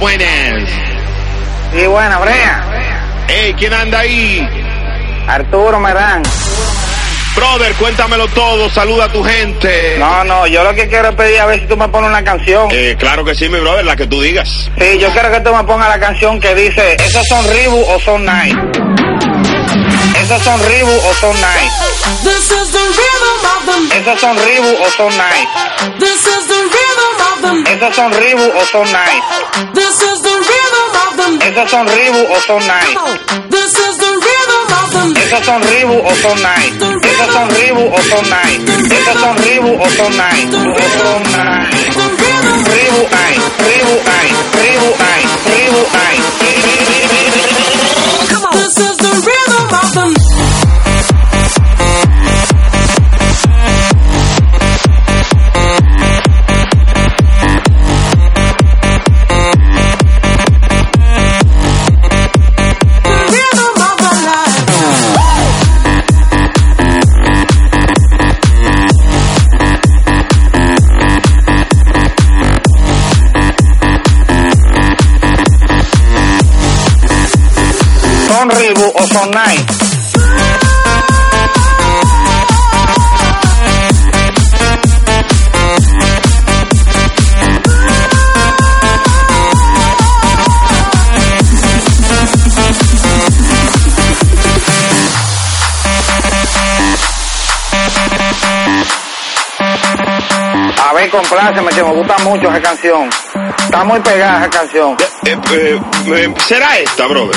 buenas. Sí, buena, Brea. Hey, ¿quién anda ahí? Arturo Merán. Brother, cuéntamelo todo, saluda a tu gente. No, no, yo lo que quiero es pedir a ver si tú me pones una canción. Eh, claro que sí, mi brother, la que tú digas. Sí, yo quiero que tú me pongas la canción que dice, ¿esos son Reebok o son Nike? ¿Esos son Reebok o son Nike? ¿Esos son Reebok o son Nike? This is the rhythm of the ¿Esos son Reebok o son Nike? This is the rhythm of the ¿Esos son Reebok o son Nike? This is the rhythm of the ¿Esos son Reebok o son Nike? ¿Esos son Reebok o son Nike? ¿Esos son Reebok o son Nike? O son Nike. Reebok ay, ¿Son Reebok o son Nike? A ver, compláceme, que me gusta mucho esa canción. Está muy pegada esa canción. Eh, eh, eh, ¿Será esta, brother?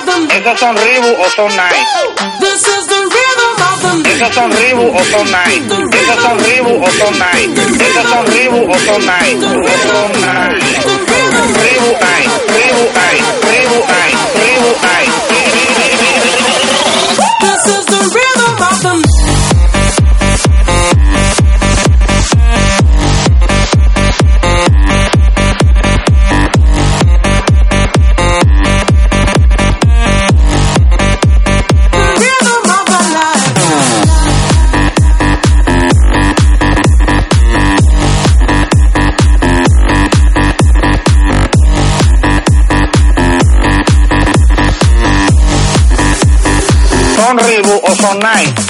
¿Esos son Reebok o son Nike? This is the rhythm of the ¿Esos son Reebok o son Nike? This is the rhythm of the ¿Esos son Reebok o son Nike? ¿Esos son Reebok o son Nike? ¿Esos son Reebok o son Nike? O son Nike. up all night.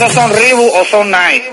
¿Esos son Reebok o son Nike?